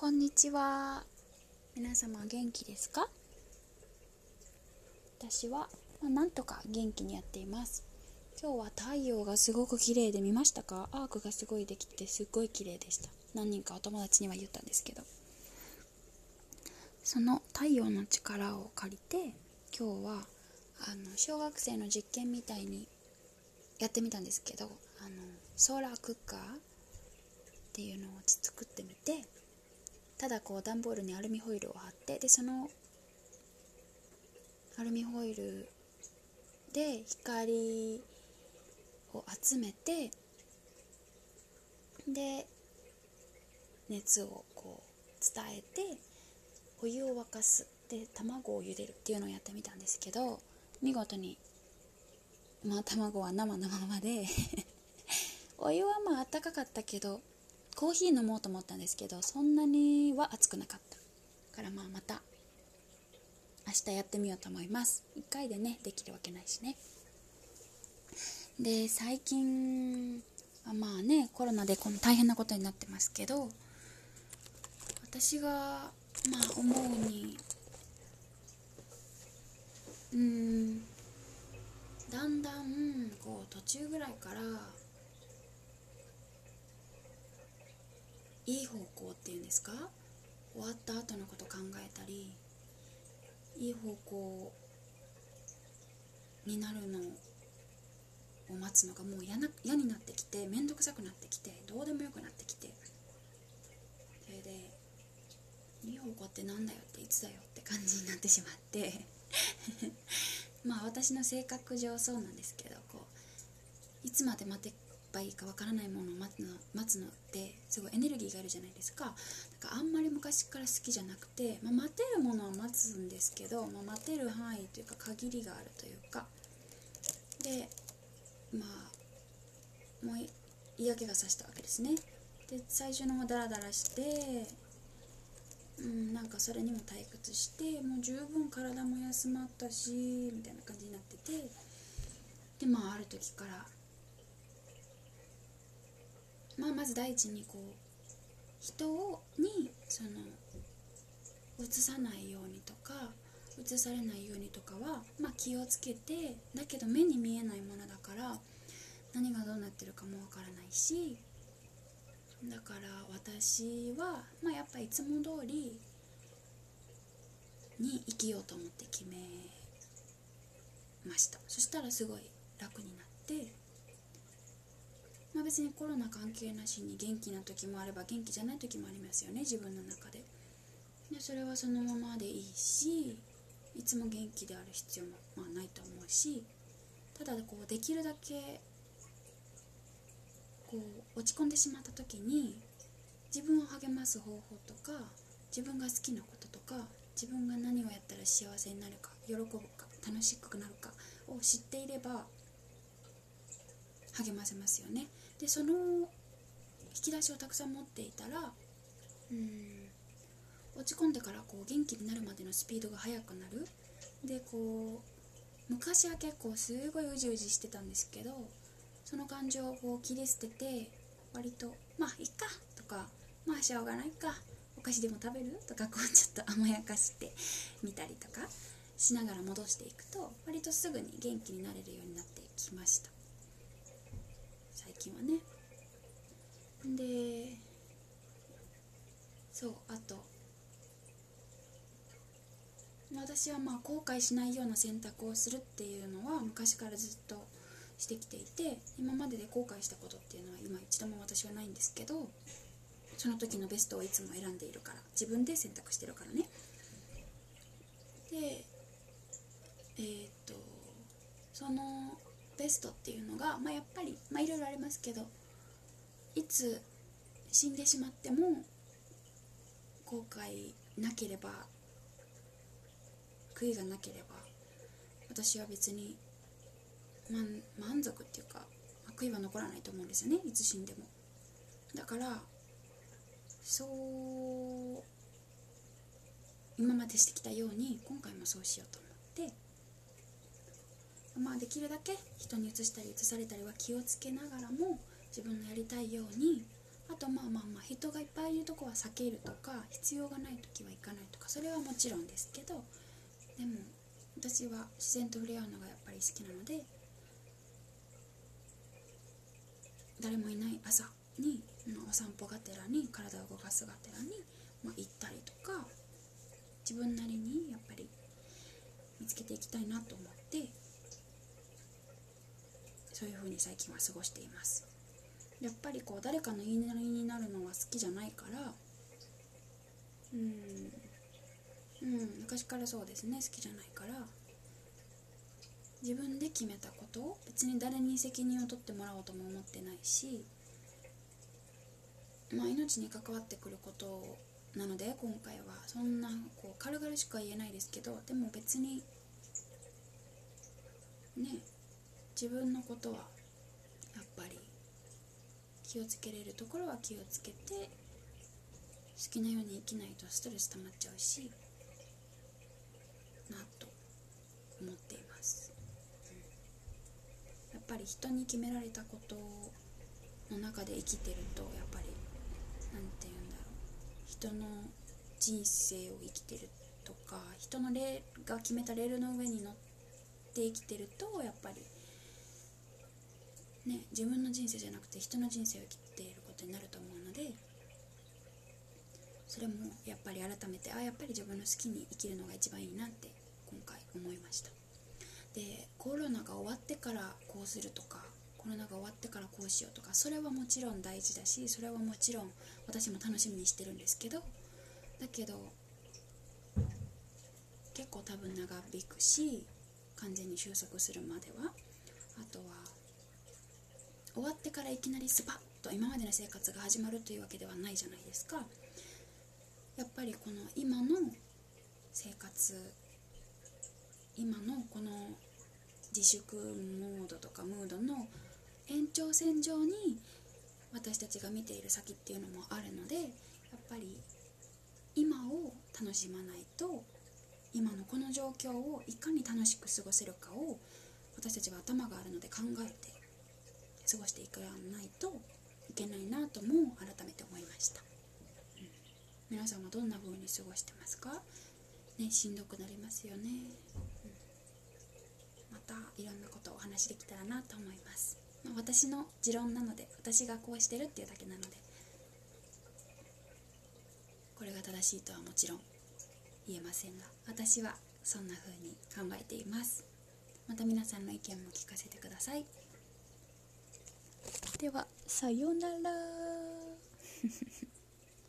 こんにちは。皆様元気ですか？私は、まあ、なんとか元気にやっています。今日は太陽がすごく綺麗で見ましたか？アークがすごいできてすっごい綺麗でした。何人かお友達には言ったんですけど。その太陽の力を借りて今日はあの小学生の実験みたいにやってみたんですけどあのソーラークッカーっていうのを作ってみてただこう段ボールにアルミホイルを貼ってでそのアルミホイルで光を集めてで熱をこう伝えてお湯を沸かす。で卵を茹でるっていうのをやってみたんですけど見事にまあ卵は生のままで お湯はまああったかかったけどコーヒー飲もうと思ったんですけどそんなには熱くなかったからまあまた明日やってみようと思います。1回でねできるわけないしね。で最近はまあねコロナでこの大変なことになってますけど私がまあ思うにうんだんだんこう途中ぐらいからいい方向っていうんですか？終わった後のこと考えたりいい方向になるのを待つのがもう嫌な嫌になってきて面倒くさくなってきてどうでもよくなってきて。それでいい方向ってなんだよっていつだよって感じになってしまって。まあ私の性格上そうなんですけどこういつまで待てばいいかわからないものを待つの待つのってすごいエネルギーがいるじゃないですか。だからあんまり昔から好きじゃなくて、まあ、待てるものは待つんですけど、まあ、待てる範囲というか限りがあるというか。でまあもう嫌気がさしたわけですね。で最初の方ダラダラしてうんなんかそれにも退屈してもう十分体も休まったしみたいな感じになってて。でまあある時からまあ、まず第一にこう人をにその映さないようにとか映されないようにとかは、まあ、気をつけてだけど目に見えないものだから何がどうなってるかもわからないしだから私は、まあ、やっぱいつも通りに生きようと思って決めました。そしたらすごい楽になってまあ、別にコロナ関係なしに元気な時もあれば元気じゃない時もありますよね自分の中で。でそれはそのままでいいしいつも元気である必要も、まあ、ないと思うしただこうできるだけこう落ち込んでしまった時に自分を励ます方法とか自分が好きなこととか自分が何をやったら幸せになるか喜ぶか楽しくなるかを知っていれば励ませますよね。でその引き出しをたくさん持っていたらうん落ち込んでからこう元気になるまでのスピードが速くなる。でこう昔は結構すごいうじうじしてたんですけどその感情をこう切り捨てて割とまあいっかとかまあしょうがないかお菓子でも食べる？とかこうちょっと 甘やかしてみたりとかしながら戻していくと割とすぐに元気になれるようになってきました。近はね。でそうあと。私はまあ後悔しないような選択をするっていうのは昔からずっとしてきていて今までで後悔したことっていうのは今一度も私はないんですけどその時のベストをいつも選んでいるから自分で選択してるからね。でえー、っとそのベストっていうのが、まあ、やっぱり、まあ、いろいろありますけどいつ死んでしまっても後悔なければ悔いがなければ私は別に満満足っていうか悔いは残らないと思うんですよね。いつ死んでも。だからそう今までしてきたように今回もそうしようと思ってまあ、できるだけ人に移したり移されたりは気をつけながらも自分のやりたいようにあとまあまあまあ人がいっぱいいるとこは避けるとか必要がない時は行かないとかそれはもちろんですけどでも私は自然と触れ合うのがやっぱり好きなので誰もいない朝にお散歩がてらに体を動かすがてらに、まあ、行ったりとか自分なりにやっぱり見つけていきたいなと思ってそういう風に最近は過ごしています。やっぱりこう誰かの言いなりになるのは好きじゃないからうんうん昔からそうですね。好きじゃないから自分で決めたことを別に誰に責任を取ってもらおうとも思ってないしまあ命に関わってくることなので今回はそんなこう軽々しくは言えないですけどでも別にね自分のことはやっぱり気をつけれるところは気をつけて好きなように生きないとストレス溜まっちゃうしなと思っています、やっぱり人に決められたことの中で生きてるとやっぱり何て言うんだろう。人の人生を生きてるとか人のレが決めたレールの上に乗って生きてるとやっぱりね、自分の人生じゃなくて人の人生を生きていることになると思うのでそれもやっぱり改めてあやっぱり自分の好きに生きるのが一番いいなって今回思いました。でコロナが終わってからこうするとかコロナが終わってからこうしようとかそれはもちろん大事だしそれはもちろん私も楽しみにしてるんですけどだけど結構多分長引くし完全に収束するまではあとは終わってからいきなりスパッと今までの生活が始まるというわけではないじゃないですか。やっぱりこの今の生活今のこの自粛モードとかムードの延長線上に私たちが見ている先っていうのもあるのでやっぱり今を楽しまないと今のこの状況をいかに楽しく過ごせるかを私たちは頭があるので考えて過ごしていかないといけないなとも改めて思いました、うん、皆さんはどんな風に過ごしてますか？ねしんどくなりますよね、うん、またいろんなことをお話できたらなと思います、まあ、私の持論なので私がこうしてるっていうだけなのでこれが正しいとはもちろん言えませんが私はそんな風に考えています。また皆さんの意見も聞かせてください。ではさようなら。